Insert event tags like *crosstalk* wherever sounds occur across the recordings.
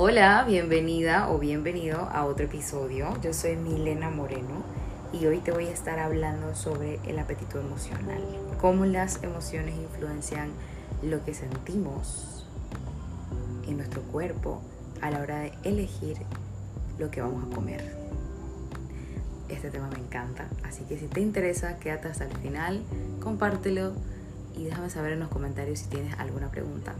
Hola, bienvenida o bienvenido a otro episodio. Yo soy Milena Moreno y hoy te voy a estar hablando sobre el apetito emocional, cómo las emociones influencian lo que sentimos en nuestro cuerpo a la hora de elegir lo que vamos a comer. Este tema me encanta, así que si te interesa, quédate hasta el final, compártelo y déjame saber en los comentarios si tienes alguna pregunta.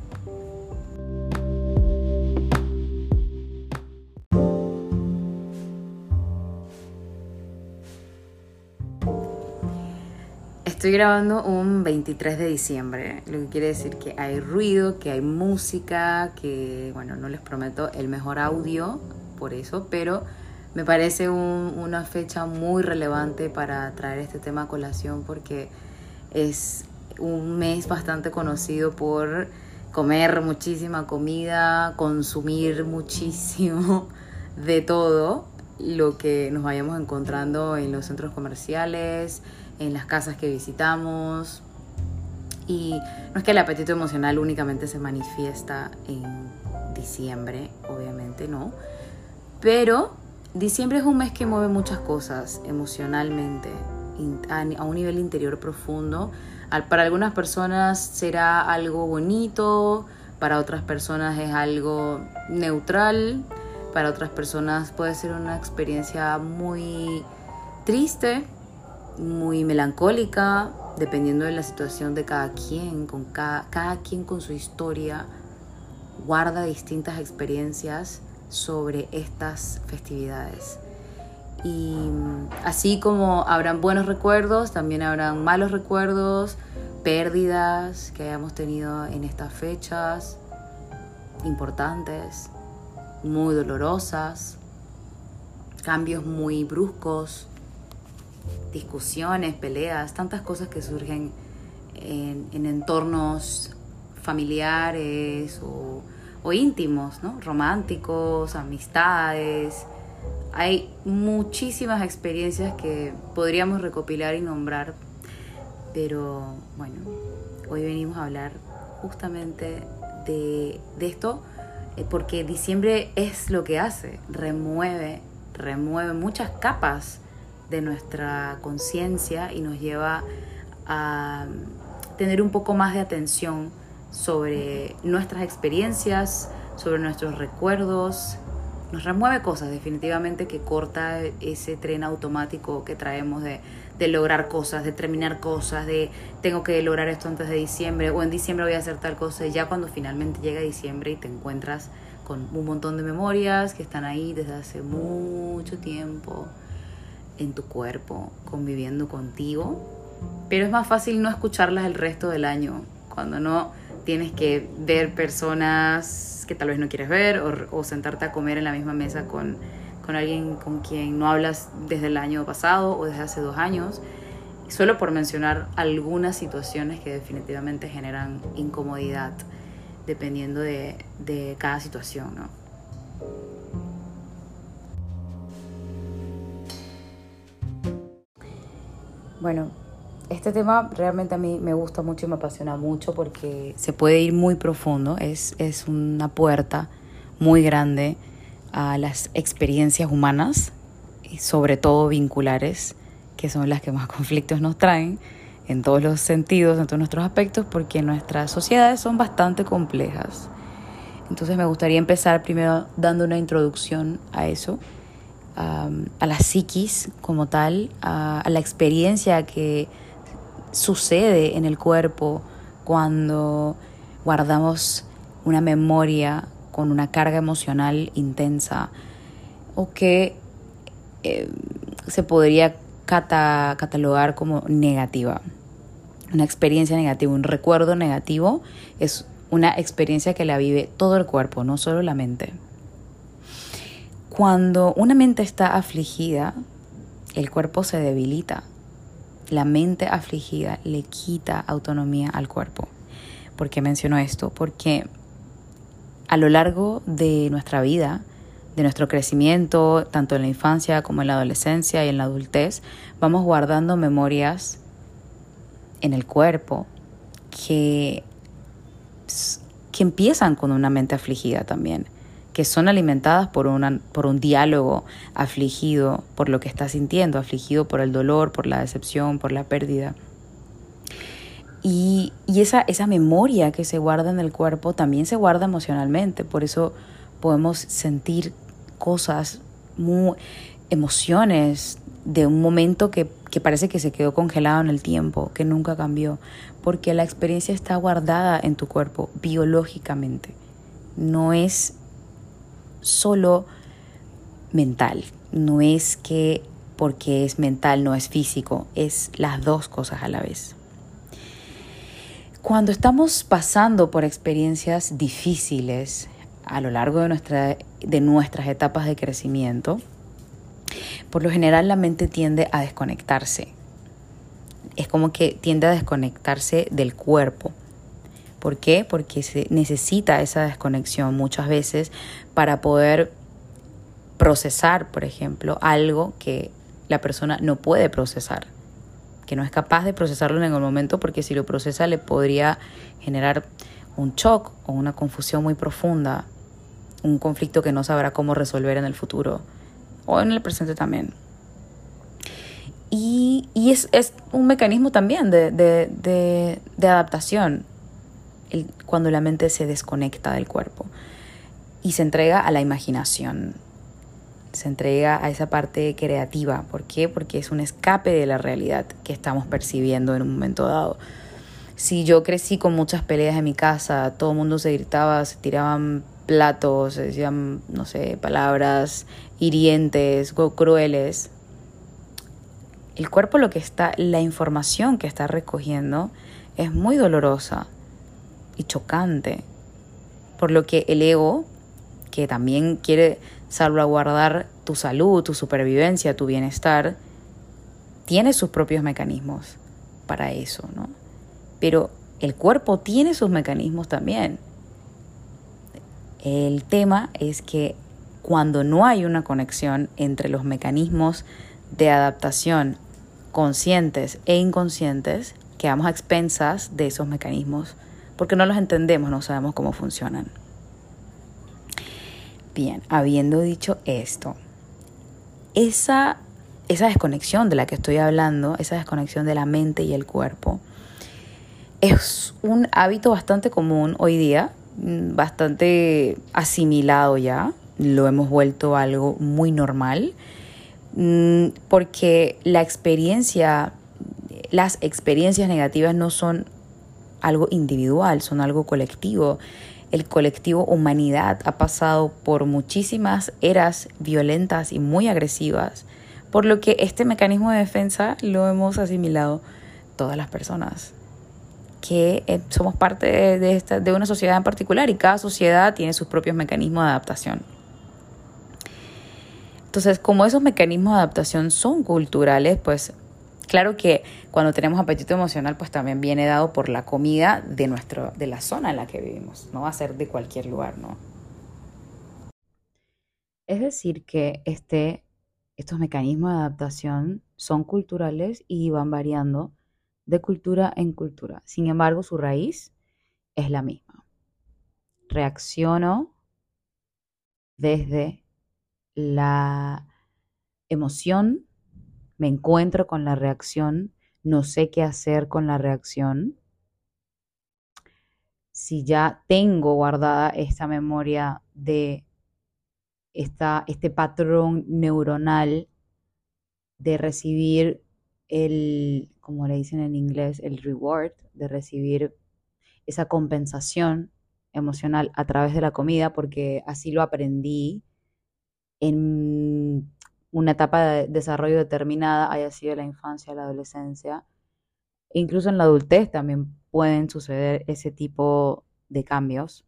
Estoy grabando un 23 de diciembre, lo que quiere decir que hay ruido, que hay música, que bueno, no les prometo el mejor audio por eso, pero me parece una fecha muy relevante para traer este tema a colación porque es un mes bastante conocido por comer muchísima comida, consumir muchísimo de todo lo que nos vayamos encontrando en los centros comerciales, en las casas que visitamos. Y no es que el apetito emocional únicamente se manifiesta en diciembre, obviamente no. Pero diciembre es un mes que mueve muchas cosas emocionalmente, a un nivel interior profundo. Para algunas personas será algo bonito, para otras personas es algo neutral, para otras personas puede ser una experiencia muy triste, muy melancólica, dependiendo de la situación de cada quien, con cada, quien con su historia, guarda distintas experiencias sobre estas festividades. Y así como habrán buenos recuerdos, también habrán malos recuerdos, pérdidas que hayamos tenido en estas fechas importantes, muy dolorosas, cambios muy bruscos discusiones, peleas, tantas cosas que surgen en, entornos familiares o, íntimos, ¿no? románticos, amistades. Hay muchísimas experiencias que podríamos recopilar y nombrar, pero bueno, hoy venimos a hablar justamente de, de esto eh, porque diciembre es lo que hace, remueve, remueve muchas capas de nuestra conciencia y nos lleva a tener un poco más de atención sobre nuestras experiencias, sobre nuestros recuerdos. Nos remueve cosas definitivamente que corta ese tren automático que traemos de, de lograr cosas, de terminar cosas, de tengo que lograr esto antes de diciembre o en diciembre voy a hacer tal cosa. Y ya cuando finalmente llega diciembre y te encuentras con un montón de memorias que están ahí desde hace mucho tiempo en tu cuerpo, conviviendo contigo, pero es más fácil no escucharlas el resto del año, cuando no tienes que ver personas que tal vez no quieres ver o, sentarte a comer en la misma mesa con, con alguien con quien no hablas desde el año pasado o desde hace dos años, solo por mencionar algunas situaciones que definitivamente generan incomodidad dependiendo de, de cada situación, ¿no? Bueno, este tema realmente a mí me gusta mucho y me apasiona mucho porque se puede ir muy profundo, es, es una puerta muy grande a las experiencias humanas y sobre todo vinculares, que son las que más *laughs* conflictos nos traen en todos los sentidos, en todos nuestros aspectos, porque nuestras sociedades son bastante complejas. Entonces me gustaría empezar primero dando una introducción a eso a la psiquis como tal, a, la experiencia que sucede en el cuerpo cuando guardamos una memoria con una carga emocional intensa o que eh, se podría catalogar como negativa. Una experiencia negativa, un recuerdo negativo es una experiencia que la vive todo el cuerpo, no solo la mente. Cuando una mente está afligida, el cuerpo se debilita. La mente afligida le quita autonomía al cuerpo. ¿Por qué menciono esto? Porque a lo largo de nuestra vida, de nuestro crecimiento, tanto en la infancia como en la adolescencia y en la adultez, vamos guardando memorias en el cuerpo que, que empiezan con una mente afligida también que son alimentadas por, una, por un diálogo afligido por lo que está sintiendo, afligido por el dolor, por la decepción, por la pérdida. Y, y esa, esa memoria que se guarda en el cuerpo también se guarda emocionalmente, por eso podemos sentir cosas, muy, emociones de un momento que, que parece que se quedó congelado en el tiempo, que nunca cambió, porque la experiencia está guardada en tu cuerpo biológicamente. No es solo mental, no es que porque es mental no es físico, es las dos cosas a la vez. Cuando estamos pasando por experiencias difíciles a lo largo de, nuestra, de nuestras etapas de crecimiento, por lo general la mente tiende a desconectarse. Es como que tiende a desconectarse del cuerpo. ¿Por qué? Porque se necesita esa desconexión muchas veces para poder procesar, por ejemplo, algo que la persona no puede procesar, que no es capaz de procesarlo en el momento porque si lo procesa le podría generar un shock o una confusión muy profunda, un conflicto que no sabrá cómo resolver en el futuro o en el presente también. Y, es, un mecanismo también de, adaptación cuando la mente se desconecta del cuerpo y se entrega a la imaginación, se entrega a esa parte creativa. ¿Por qué? Porque es un escape de la realidad que estamos percibiendo en un momento dado. Si yo crecí con muchas peleas en mi casa, todo el mundo se gritaba, se tiraban platos, se decían, no sé, palabras hirientes, crueles. El cuerpo lo que está, la información que está recogiendo es muy dolorosa y chocante. Por lo que el ego, que también quiere salvaguardar tu salud, tu supervivencia, tu bienestar, tiene sus propios mecanismos para eso, ¿no? Pero el cuerpo tiene sus mecanismos también. El tema es que cuando no hay una conexión entre los mecanismos de adaptación conscientes e inconscientes, quedamos a expensas de esos mecanismos porque no los entendemos, no sabemos cómo funcionan. Bien, habiendo dicho esto, esa, esa desconexión de la que estoy hablando, esa desconexión de la mente y el cuerpo, es un hábito bastante común hoy día, mm, bastante asimilado ya, lo hemos vuelto algo muy normal, mm, porque la experiencia, las experiencias negativas no son algo individual, son algo colectivo. El colectivo humanidad ha pasado por muchísimas eras violentas y muy agresivas, por lo que este mecanismo de defensa lo hemos asimilado todas las personas que eh, somos parte de, esta, de una sociedad en particular y cada sociedad tiene sus propios mecanismos de adaptación. Entonces, como esos mecanismos de adaptación son culturales, pues claro que cuando tenemos apetito emocional, pues también viene dado por la comida de, nuestro, de la zona en la que vivimos, no va a ser de cualquier lugar, ¿no? Es decir, que este, estos mecanismos de adaptación son culturales y van variando de cultura en cultura. Sin embargo, su raíz es la misma. Reacciono desde la emoción, me encuentro con la reacción, no sé qué hacer con la reacción. Si ya tengo guardada esta memoria de esta, este patrón neuronal de recibir el, como le dicen en inglés, el reward, de recibir esa compensación emocional a través de la comida, porque así lo aprendí en una etapa de desarrollo determinada, haya sido la infancia, la adolescencia, incluso en la adultez también pueden suceder ese tipo de cambios.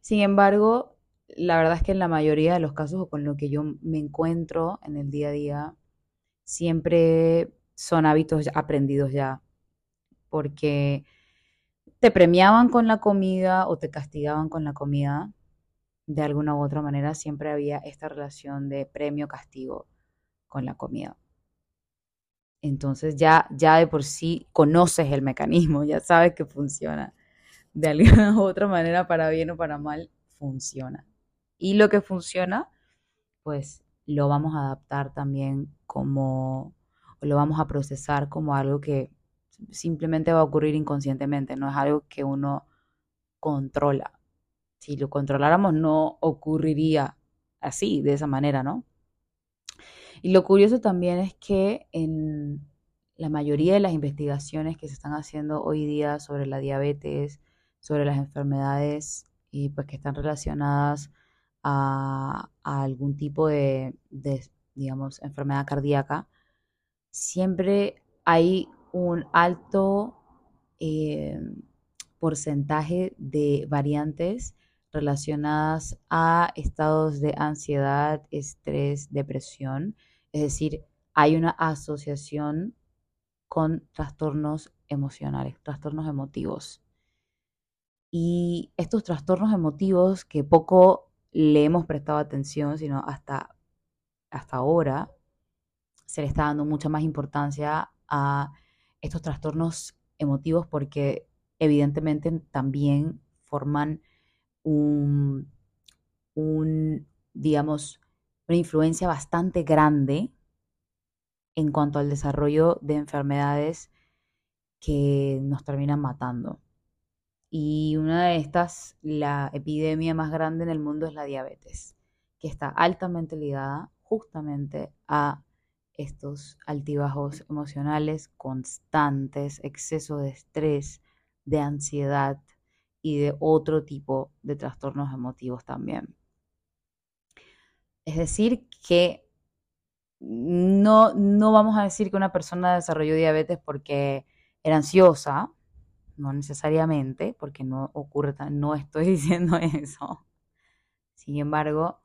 Sin embargo, la verdad es que en la mayoría de los casos o con lo que yo me encuentro en el día a día, siempre son hábitos aprendidos ya, porque te premiaban con la comida o te castigaban con la comida de alguna u otra manera siempre había esta relación de premio-castigo con la comida. Entonces ya, ya de por sí conoces el mecanismo, ya sabes que funciona. De alguna *laughs* u otra manera, para bien o para mal, funciona. Y lo que funciona, pues lo vamos a adaptar también como, lo vamos a procesar como algo que simplemente va a ocurrir inconscientemente, no es algo que uno controla. Si lo controláramos no ocurriría así, de esa manera, ¿no? Y lo curioso también es que en la mayoría de las investigaciones que se están haciendo hoy día sobre la diabetes, sobre las enfermedades y pues que están relacionadas a, algún tipo de, digamos, enfermedad cardíaca, siempre hay un alto eh, porcentaje de variantes relacionadas a estados de ansiedad, estrés, depresión. Es decir, hay una asociación con trastornos emocionales, trastornos emotivos. Y estos trastornos emotivos que poco le hemos prestado atención, sino hasta, hasta ahora se le está dando mucha más importancia a estos trastornos emotivos porque evidentemente también forman un, digamos, una influencia bastante grande en cuanto al desarrollo de enfermedades que nos terminan matando. Y una de estas, la epidemia más grande en el mundo es la diabetes, que está altamente ligada justamente a estos altibajos emocionales constantes, exceso de estrés, de ansiedad y de otro tipo de trastornos emotivos también. Es decir, que no, no vamos a decir que una persona desarrolló diabetes porque era ansiosa, no necesariamente, porque no ocurre, no estoy *laughs* diciendo eso. Sin embargo,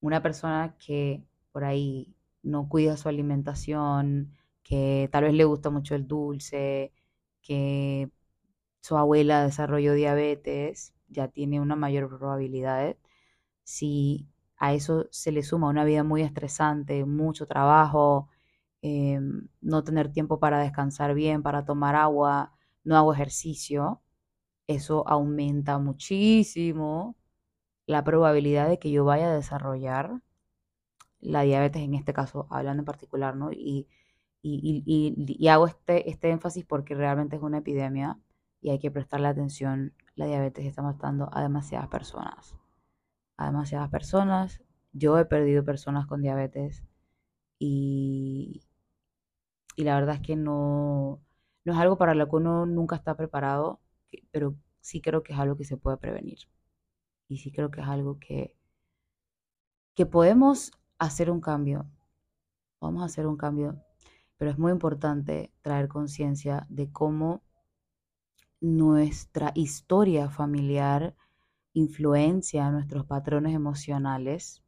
una persona que por ahí no cuida su alimentación, que tal vez le gusta mucho el dulce, que su abuela desarrolló diabetes, ya tiene una mayor probabilidad. Si a eso se le suma una vida muy estresante, mucho trabajo, em, no tener tiempo para descansar bien, para tomar agua, no hago ejercicio, eso aumenta muchísimo la probabilidad de que yo vaya a desarrollar la diabetes, en este caso, hablando en particular, ¿no? Y, hago este, este énfasis porque realmente es una epidemia y hay que prestarle atención. La diabetes está matando a demasiadas personas. A demasiadas personas. Yo he perdido personas con diabetes y, y la verdad es que no, no es algo para lo que uno nunca está preparado, pero sí creo que es algo que se puede prevenir. Y sí creo que es algo que, que podemos hacer un cambio. Vamos a hacer un cambio, pero es muy importante traer conciencia de cómo nuestra historia familiar influencia nuestros patrones emocionales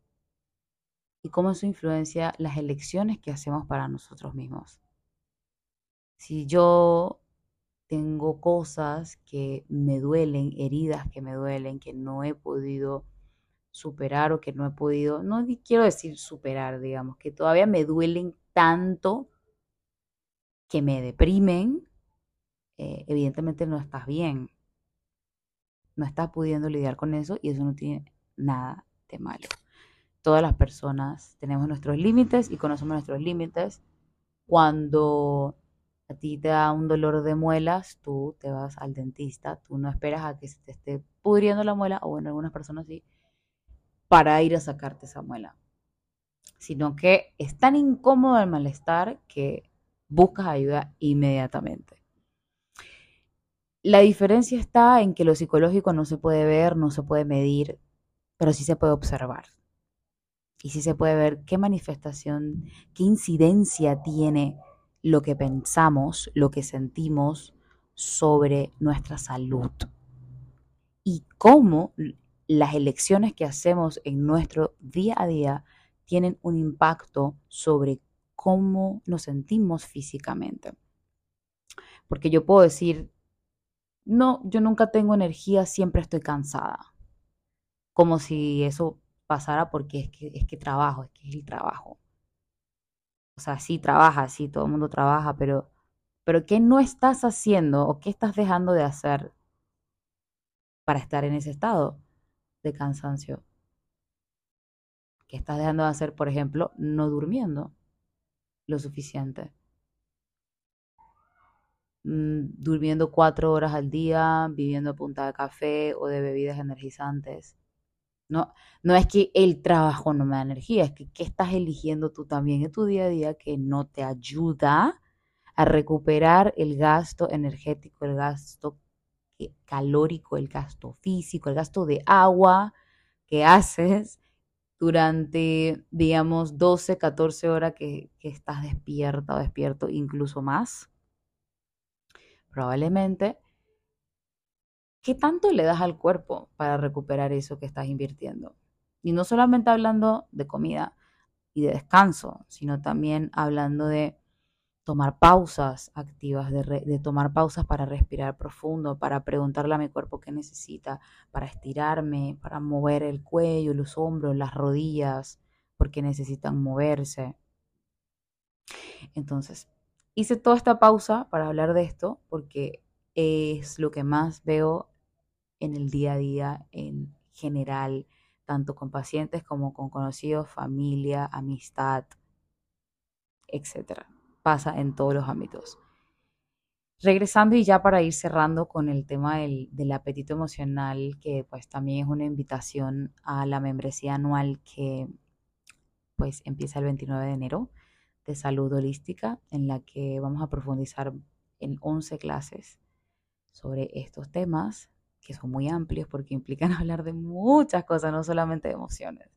y cómo eso influencia las elecciones que hacemos para nosotros mismos. Si yo tengo cosas que me duelen, heridas que me duelen, que no he podido superar o que no he podido, no quiero decir superar, digamos, que todavía me duelen tanto que me deprimen, eh, evidentemente no estás bien. No estás pudiendo lidiar con eso y eso no tiene nada de malo. Todas las personas tenemos nuestros límites y conocemos nuestros límites. Cuando a ti te da un dolor de muelas, tú te vas al dentista, tú no esperas a que se te esté pudriendo la muela, o bueno, algunas personas sí, para ir a sacarte esa muela. Sino que es tan incómodo el malestar que buscas ayuda inmediatamente. La diferencia está en que lo psicológico no se puede ver, no se puede medir, pero sí se puede observar. Y sí se puede ver qué manifestación, qué incidencia tiene lo que pensamos, lo que sentimos sobre nuestra salud. Y cómo las elecciones que hacemos en nuestro día a día tienen un impacto sobre cómo nos sentimos físicamente. Porque yo puedo decir, no, yo nunca tengo energía, siempre estoy cansada. Como si eso pasara porque es que, es que trabajo, es que es el trabajo. O sea, sí trabaja, sí, todo el mundo trabaja, pero, pero ¿qué no estás haciendo o qué estás dejando de hacer para estar en ese estado de cansancio? que estás dejando de hacer, por ejemplo, no durmiendo lo suficiente. Mm, durmiendo cuatro horas al día, viviendo a punta de café o de bebidas energizantes. No, no es que el trabajo no me da energía, es que ¿qué estás eligiendo tú también en tu día a día que no te ayuda a recuperar el gasto energético, el gasto calórico, el gasto físico, el gasto de agua que haces durante, digamos, 12, 14 horas que estás despierta o despierto, incluso más probablemente, ¿qué tanto le das al cuerpo para recuperar eso que estás invirtiendo? Y no solamente hablando de comida y de descanso, sino también hablando de tomar pausas activas, de, tomar pausas para respirar profundo, para preguntarle a mi cuerpo qué necesita, para estirarme, para mover el cuello, los hombros, las rodillas, porque necesitan moverse. Entonces, hice toda esta pausa para hablar de esto porque es lo que más veo en el día a día en general, tanto con pacientes como con conocidos, familia, amistad, etc. Pasa en todos los ámbitos. Regresando y ya para ir cerrando con el tema del, del, apetito emocional, que pues también es una invitación a la membresía anual que pues empieza el 29 de enero de salud holística en la que vamos a profundizar en 11 clases sobre estos temas que son muy amplios porque implican *laughs* hablar de muchas cosas, no solamente de emociones.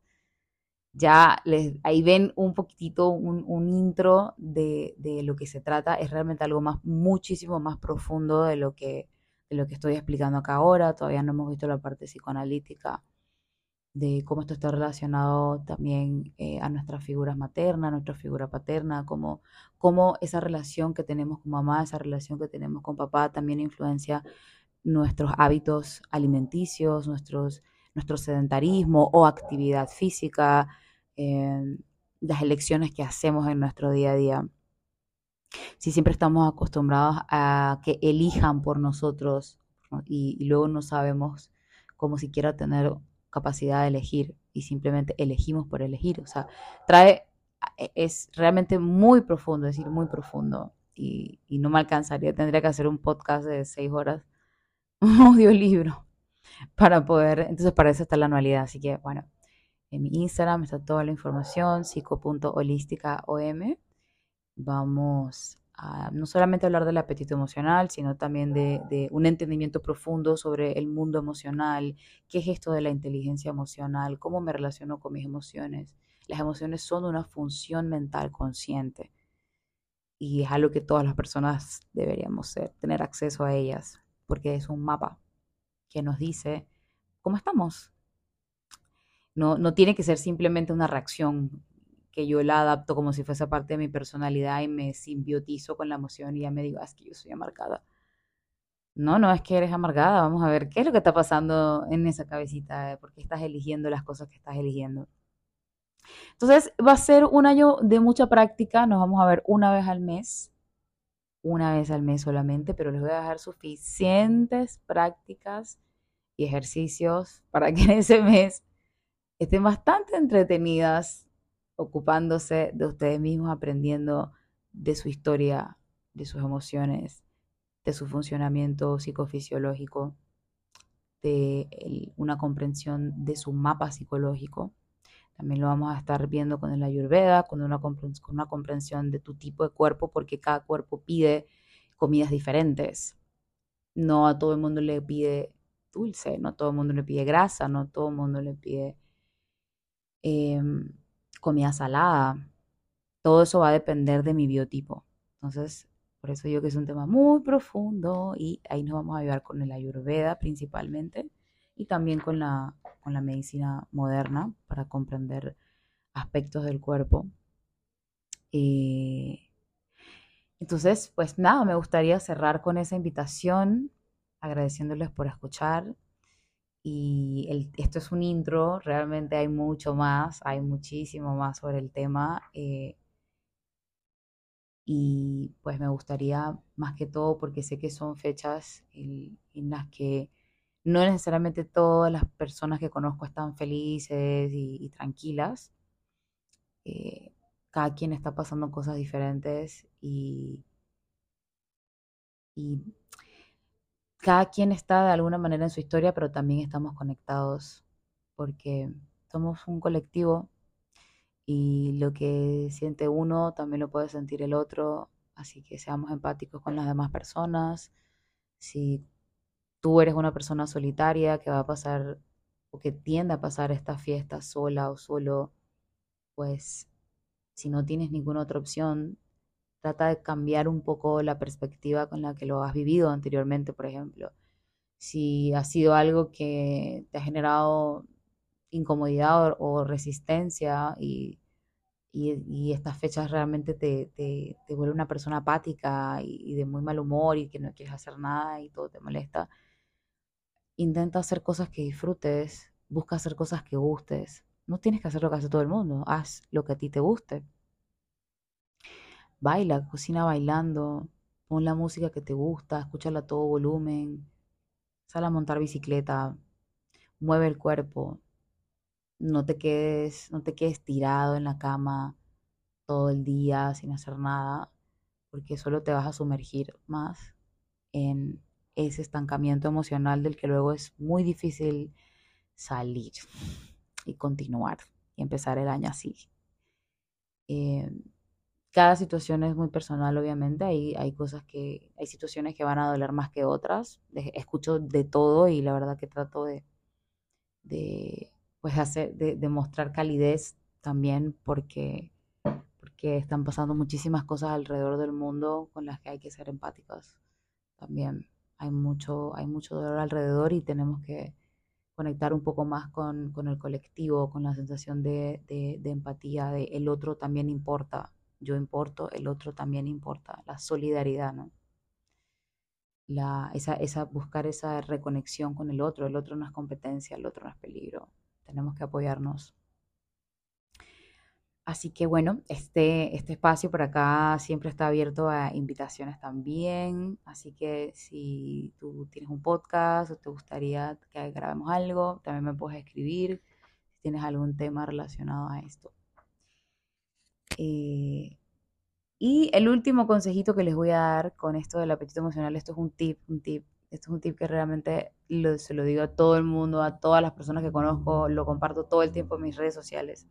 Ya les, ahí ven un poquitito, un, intro de, de, lo que se trata. Es realmente algo más, muchísimo más profundo de lo que, de lo que estoy explicando acá ahora. Todavía no hemos visto la parte psicoanalítica de cómo esto está relacionado también eh, a nuestras figuras maternas, a nuestra figura paterna, cómo, cómo esa relación que tenemos con mamá, esa relación que tenemos con papá también influencia nuestros hábitos alimenticios, nuestros, nuestro sedentarismo o actividad física, eh, las elecciones que hacemos en nuestro día a día. Si siempre estamos acostumbrados a que elijan por nosotros y, y luego no sabemos cómo siquiera tener capacidad de elegir y simplemente elegimos por elegir. O sea, trae, e, es realmente muy profundo, es decir, muy profundo. Y, no me alcanzaría, tendría que hacer un podcast de seis horas, *laughs* un audiolibro, para poder, entonces para eso está la anualidad. Así que bueno, en mi Instagram está toda la información, psico.holísticaom. Vamos no solamente hablar del apetito emocional, sino también de, un entendimiento profundo sobre el mundo emocional, qué es esto de la inteligencia emocional, cómo me relaciono con mis emociones. Las emociones son una función mental consciente y es algo que todas las personas deberíamos ser, tener acceso a ellas, porque es un mapa que nos dice cómo estamos. No, no tiene que ser simplemente una reacción que yo la adapto como si fuese parte de mi personalidad y me simbiotizo con la emoción y ya me digo, ah, es que yo soy amargada. No, no es que eres amargada, vamos a ver qué es lo que está pasando en esa cabecita, por qué estás eligiendo las cosas que estás eligiendo. Entonces va a ser un año de mucha práctica, nos vamos a ver una vez al mes, una vez al mes solamente, pero les voy a dejar suficientes prácticas y ejercicios para que en ese mes estén bastante entretenidas ocupándose de ustedes mismos, aprendiendo de su historia, de sus emociones, de su funcionamiento psicofisiológico, de una comprensión de su mapa psicológico. También lo vamos a estar viendo con el ayurveda, con una, con una comprensión de tu tipo de cuerpo, porque cada cuerpo pide comidas diferentes. No a todo el mundo le pide dulce, no a todo el mundo le pide grasa, no a todo el mundo le pide em, comida salada. Todo eso va a depender de mi biotipo. Entonces, por eso digo que es un tema muy profundo y ahí nos vamos a ayudar con el ayurveda principalmente y también con la, con la medicina moderna para comprender aspectos del cuerpo. Eh, entonces, pues nada, me gustaría cerrar con esa invitación, agradeciéndoles por escuchar, y esto es un intro, realmente hay mucho más, hay muchísimo más sobre el tema. Eh, y pues me gustaría más que todo, porque sé que son fechas en, las que no necesariamente todas las personas que conozco están felices y, tranquilas, Eh, cada quien está pasando cosas diferentes y cada quien está de alguna manera en su historia, pero también estamos conectados porque somos un colectivo y lo que siente uno también lo puede sentir el otro, así que seamos empáticos con las demás personas. Si tú eres una persona solitaria que va a pasar o que tiende a pasar esta fiesta sola o solo, pues si no tienes ninguna otra opción, trata de cambiar un poco la perspectiva con la que lo has vivido anteriormente, por ejemplo. Si ha sido algo que te ha generado incomodidad o, resistencia y, y, estas fechas realmente te, te, te vuelve una persona apática y, y, de muy mal humor y que no quieres hacer nada y todo te molesta, intenta hacer cosas que disfrutes, busca hacer cosas que gustes. No tienes que hacer lo que hace todo el mundo, haz lo que a ti te guste. Baila, cocina bailando, pon la música que te gusta, escúchala a todo volumen, sal a montar bicicleta, mueve el cuerpo, no te quedes, no te quedes tirado en la cama todo el día sin hacer nada, porque solo te vas a sumergir más en ese estancamiento emocional del que luego es muy difícil salir y continuar y empezar el año así. Eh, cada situación es muy personal, obviamente. Hay, hay cosas que, hay situaciones que van a doler más que otras. escucho de todo y la verdad que trato de, de pues hacer, de, mostrar calidez también porque, porque están pasando muchísimas cosas alrededor del mundo con las que hay que ser empáticos. También hay mucho, hay mucho dolor alrededor y tenemos que conectar un poco más con, con el colectivo, con la sensación de, de, de empatía, de el otro también importa, yo importo, el otro también importa, la solidaridad, ¿no? La, esa, esa, buscar esa reconexión con el otro, el otro no es competencia, el otro no es peligro, tenemos que apoyarnos. Así que bueno, este, este espacio por acá siempre está abierto a invitaciones también. Así que si tú tienes un podcast o te gustaría que grabemos algo, también me puedes escribir si tienes algún tema relacionado a esto. Eh, y el último consejito que les voy a dar con esto del apetito emocional, esto es un tip, un tip, esto es un tip que realmente se lo digo a todo el mundo, a todas las personas que conozco, lo comparto todo el tiempo en mis redes sociales.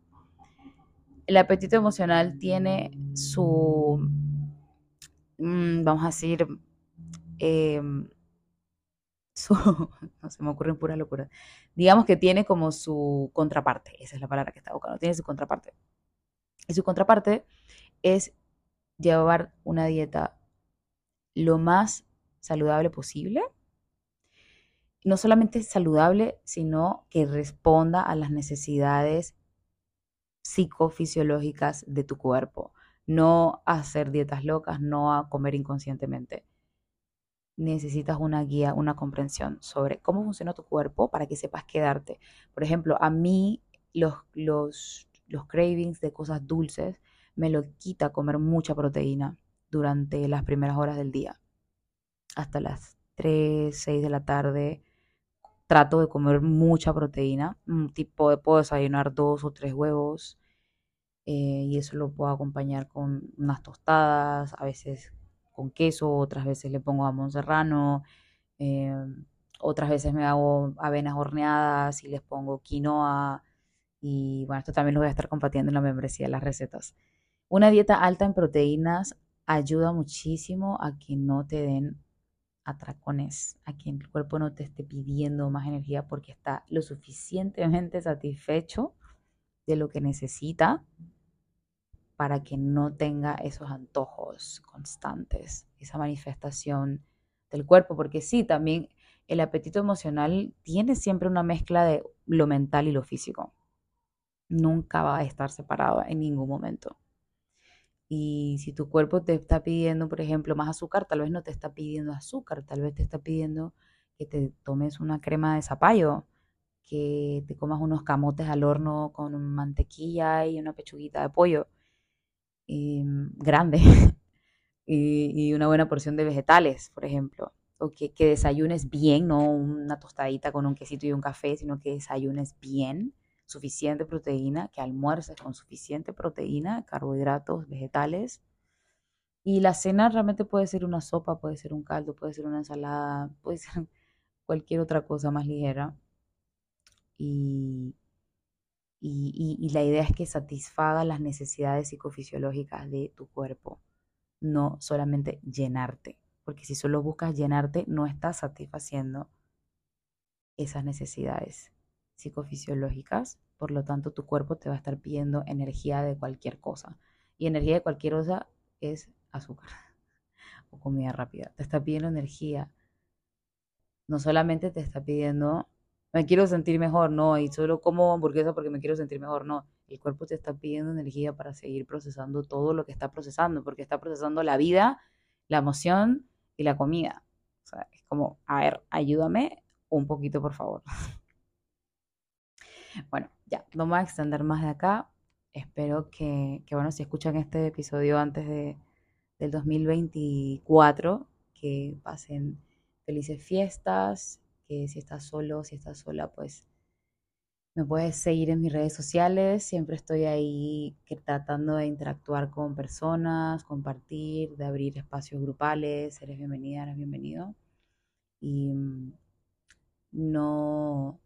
El apetito emocional tiene su, mm, vamos a decir, em, *laughs* no se me ocurren pura locura, digamos que tiene como su contraparte, esa es la palabra que está buscando, tiene su contraparte. Y su contraparte es llevar una dieta lo más saludable posible. No solamente saludable, sino que responda a las necesidades psicofisiológicas de tu cuerpo. No hacer dietas locas, no a comer inconscientemente. Necesitas una guía, una comprensión sobre cómo funciona tu cuerpo para que sepas quedarte. Por ejemplo, a mí los, los los cravings de cosas dulces, me lo quita comer mucha proteína durante las primeras horas del día. Hasta las 3, 6 de la tarde trato de comer mucha proteína. Un tipo de puedo desayunar dos o tres huevos eh, y eso lo puedo acompañar con unas tostadas, a veces con queso, otras veces le pongo jamón serrano, eh, otras veces me hago avenas horneadas y les pongo quinoa, y bueno, esto también lo voy a estar compartiendo en la membresía, las recetas. Una dieta alta en proteínas ayuda muchísimo a que no te den atracones, a que el cuerpo no te esté pidiendo más energía porque está lo suficientemente satisfecho de lo que necesita para que no tenga esos antojos constantes, esa manifestación del cuerpo, porque sí, también el apetito emocional tiene siempre una mezcla de lo mental y lo físico nunca va a estar separado en ningún momento. Y si tu cuerpo te está pidiendo, por ejemplo, más azúcar, tal vez no te está pidiendo azúcar, tal vez te está pidiendo que te tomes una crema de zapallo, que te comas unos camotes al horno con mantequilla y una pechuguita de pollo em, grande *laughs* y, una buena porción de vegetales, por ejemplo. O que, que desayunes bien, no una tostadita con un quesito y un café, sino que desayunes bien suficiente proteína, que almuerces con suficiente proteína, carbohidratos, vegetales. Y la cena realmente puede ser una sopa, puede ser un caldo, puede ser una ensalada, *laughs* puede ser cualquier otra cosa más ligera. Y, y, la idea es que satisfaga las necesidades psicofisiológicas de tu cuerpo, no solamente llenarte, porque si solo buscas llenarte, no estás satisfaciendo esas necesidades psicofisiológicas, por lo tanto tu cuerpo te va a estar pidiendo energía de cualquier cosa. Y energía de cualquier cosa es azúcar *laughs* o comida rápida. Te está pidiendo energía. No solamente te está pidiendo, me quiero sentir mejor, no, y solo como hamburguesa porque me quiero sentir mejor, no. El cuerpo te está pidiendo energía para seguir procesando todo lo que está procesando, porque está procesando la vida, la emoción y la comida. O sea, es como, a ver, ayúdame un poquito, por favor. *laughs* Bueno, ya, no me voy a extender más de acá. Espero que, que bueno, si escuchan este episodio antes de, del 2024, que pasen felices fiestas, que si estás solo, si estás sola, pues me puedes seguir en mis redes sociales, siempre estoy ahí tratando de interactuar con personas, compartir, de abrir espacios grupales, eres bienvenida, eres bienvenido. Y mm, no,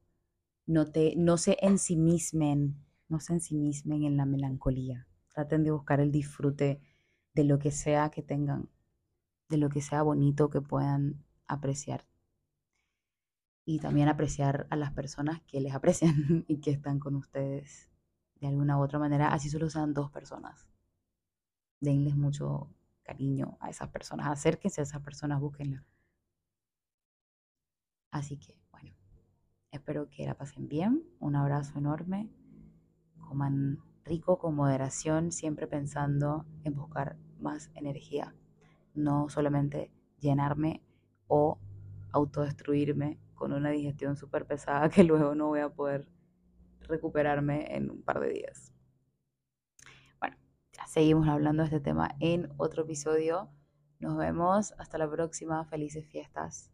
no, te, no se ensimismen, no se ensimismen en la melancolía. Traten de buscar el disfrute de lo que sea que tengan, de lo que sea bonito que puedan apreciar. Y también apreciar a las personas que les aprecian *laughs* y que están con ustedes de alguna u otra manera, así solo sean dos personas. Denles mucho cariño a esas personas, acérquense a esas personas, búsquenla. Así que Espero que la pasen bien. Un abrazo enorme. Coman rico con moderación, siempre pensando en buscar más energía. No solamente llenarme o autodestruirme con una digestión súper pesada que *laughs* luego no voy a poder recuperarme en un par de días. Bueno, ya seguimos hablando de este tema en otro episodio. Nos vemos. Hasta la próxima. Felices fiestas.